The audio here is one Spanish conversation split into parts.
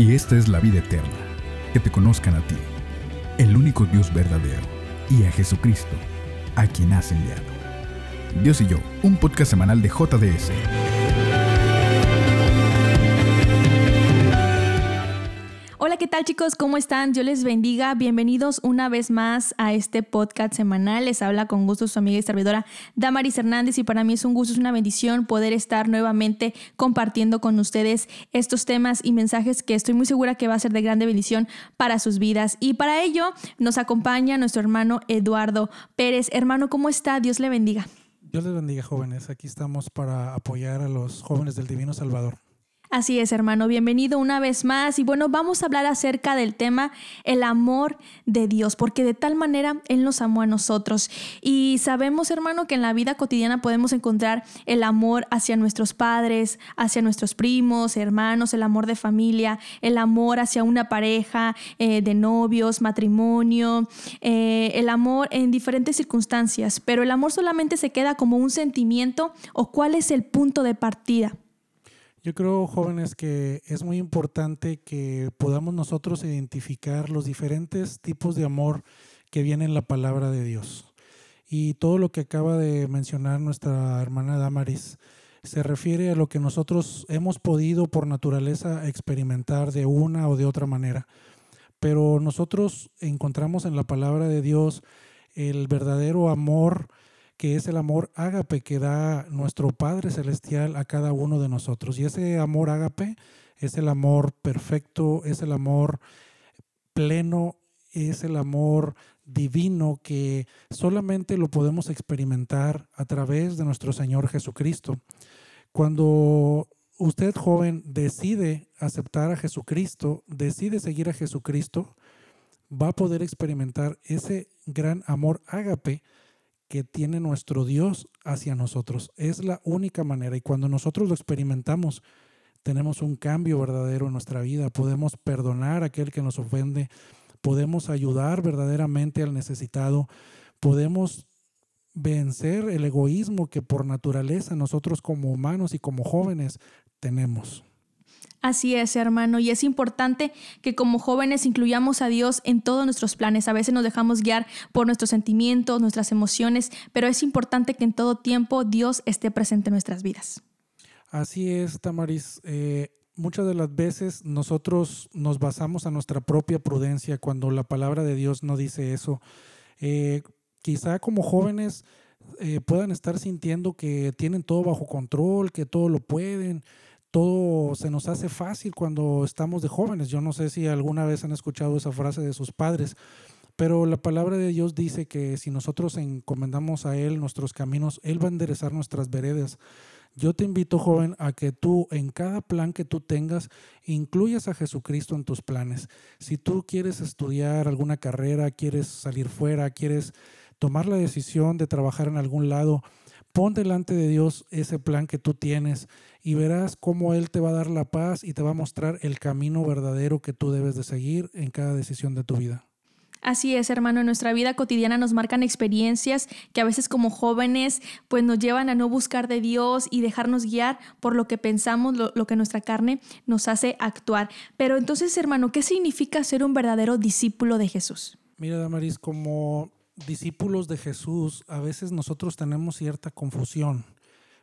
Y esta es la vida eterna, que te conozcan a ti, el único Dios verdadero, y a Jesucristo, a quien has enviado. Dios y yo, un podcast semanal de JDS. Hola, ¿qué tal chicos? ¿Cómo están? Dios les bendiga. Bienvenidos una vez más a este podcast semanal. Les habla con gusto su amiga y servidora Damaris Hernández y para mí es un gusto, es una bendición poder estar nuevamente compartiendo con ustedes estos temas y mensajes que estoy muy segura que va a ser de grande bendición para sus vidas. Y para ello nos acompaña nuestro hermano Eduardo Pérez. Hermano, ¿cómo está? Dios le bendiga. Dios les bendiga jóvenes. Aquí estamos para apoyar a los jóvenes del Divino Salvador. Así es, hermano, bienvenido una vez más. Y bueno, vamos a hablar acerca del tema el amor de Dios, porque de tal manera Él nos amó a nosotros. Y sabemos, hermano, que en la vida cotidiana podemos encontrar el amor hacia nuestros padres, hacia nuestros primos, hermanos, el amor de familia, el amor hacia una pareja eh, de novios, matrimonio, eh, el amor en diferentes circunstancias. Pero el amor solamente se queda como un sentimiento o cuál es el punto de partida. Yo creo, jóvenes, que es muy importante que podamos nosotros identificar los diferentes tipos de amor que viene en la palabra de Dios. Y todo lo que acaba de mencionar nuestra hermana Damaris se refiere a lo que nosotros hemos podido por naturaleza experimentar de una o de otra manera. Pero nosotros encontramos en la palabra de Dios el verdadero amor que es el amor ágape que da nuestro Padre Celestial a cada uno de nosotros. Y ese amor ágape es el amor perfecto, es el amor pleno, es el amor divino que solamente lo podemos experimentar a través de nuestro Señor Jesucristo. Cuando usted joven decide aceptar a Jesucristo, decide seguir a Jesucristo, va a poder experimentar ese gran amor ágape que tiene nuestro Dios hacia nosotros. Es la única manera y cuando nosotros lo experimentamos, tenemos un cambio verdadero en nuestra vida. Podemos perdonar a aquel que nos ofende, podemos ayudar verdaderamente al necesitado, podemos vencer el egoísmo que por naturaleza nosotros como humanos y como jóvenes tenemos. Así es, hermano, y es importante que como jóvenes incluyamos a Dios en todos nuestros planes. A veces nos dejamos guiar por nuestros sentimientos, nuestras emociones, pero es importante que en todo tiempo Dios esté presente en nuestras vidas. Así es, Tamaris. Eh, muchas de las veces nosotros nos basamos a nuestra propia prudencia cuando la palabra de Dios no dice eso. Eh, quizá como jóvenes eh, puedan estar sintiendo que tienen todo bajo control, que todo lo pueden todo se nos hace fácil cuando estamos de jóvenes. Yo no sé si alguna vez han escuchado esa frase de sus padres, pero la palabra de Dios dice que si nosotros encomendamos a Él nuestros caminos, Él va a enderezar nuestras veredas. Yo te invito, joven, a que tú en cada plan que tú tengas incluyas a Jesucristo en tus planes. Si tú quieres estudiar alguna carrera, quieres salir fuera, quieres tomar la decisión de trabajar en algún lado, pon delante de Dios ese plan que tú tienes y verás cómo Él te va a dar la paz y te va a mostrar el camino verdadero que tú debes de seguir en cada decisión de tu vida. Así es, hermano, en nuestra vida cotidiana nos marcan experiencias que a veces como jóvenes pues nos llevan a no buscar de Dios y dejarnos guiar por lo que pensamos, lo, lo, que nuestra carne nos hace actuar. Pero entonces, hermano, ¿qué significa ser un verdadero discípulo de Jesús? Mira, Damaris, como discípulos de Jesús, a veces nosotros tenemos cierta confusión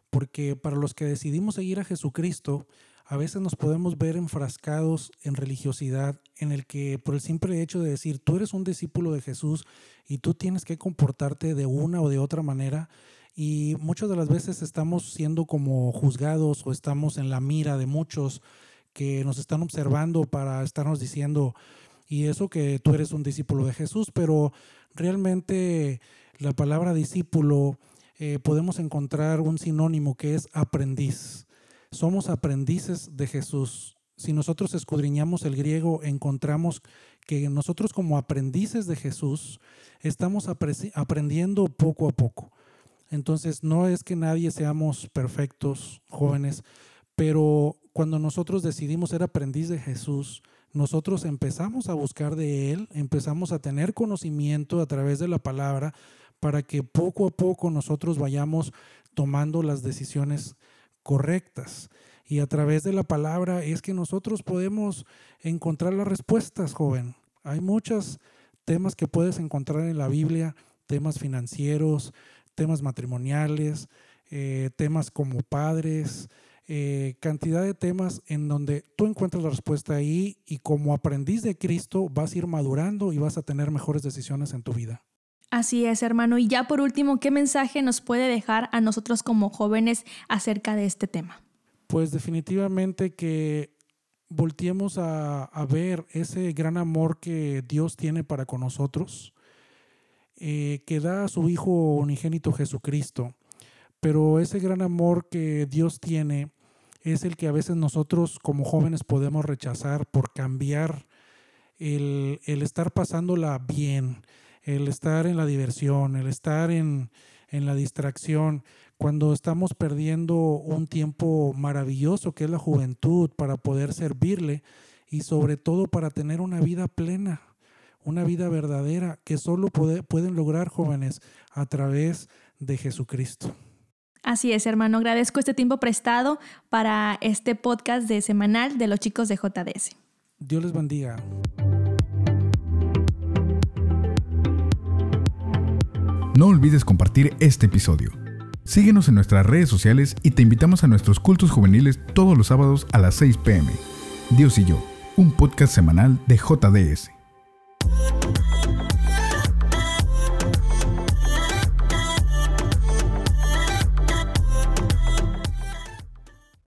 porque para los que decidimos seguir a Jesucristo, a veces nos podemos ver enfrascados en religiosidad, en el que por el simple hecho de decir, tú eres un discípulo de Jesús y tú tienes que comportarte de una o de otra manera, y muchas de las veces estamos siendo como juzgados o estamos en la mira de muchos que nos están observando para estarnos diciendo, y eso que tú eres un discípulo de Jesús, pero realmente la palabra discípulo eh, podemos encontrar un sinónimo que es aprendiz. Somos aprendices de Jesús. Si nosotros escudriñamos el griego, encontramos que nosotros como aprendices de Jesús estamos aprendiendo poco a poco. Entonces, no es que nadie seamos perfectos, jóvenes, pero cuando nosotros decidimos ser aprendiz de Jesús, nosotros empezamos a buscar de Él, empezamos a tener conocimiento a través de la palabra, para que poco a poco nosotros vayamos tomando las decisiones correctas. Y a través de la palabra es que nosotros podemos encontrar las respuestas, joven. Hay muchos temas que puedes encontrar en la Biblia, temas financieros, temas matrimoniales, eh, temas como padres, eh, cantidad de temas en donde tú encuentras la respuesta ahí y como aprendiz de Cristo vas a ir madurando y vas a tener mejores decisiones en tu vida. Así es, hermano. Y ya por último, ¿qué mensaje nos puede dejar a nosotros como jóvenes acerca de este tema? Pues definitivamente que volteemos a, ver ese gran amor que Dios tiene para con nosotros, eh, que da a su Hijo unigénito Jesucristo. Pero ese gran amor que Dios tiene es el que a veces nosotros como jóvenes podemos rechazar por cambiar el, estar pasándola bien, el estar en la diversión, el estar en, en la distracción, cuando estamos perdiendo un tiempo maravilloso que es la juventud para poder servirle y sobre todo para tener una vida plena, una vida verdadera que solo pueden lograr jóvenes a través de Jesucristo. Así es, hermano. Agradezco este tiempo prestado para este podcast de semanal de los chicos de JDS. Dios les bendiga. No olvides compartir este episodio. Síguenos en nuestras redes sociales y te invitamos a nuestros cultos juveniles todos los sábados a las 6 pm. Dios y yo, un podcast semanal de JDS.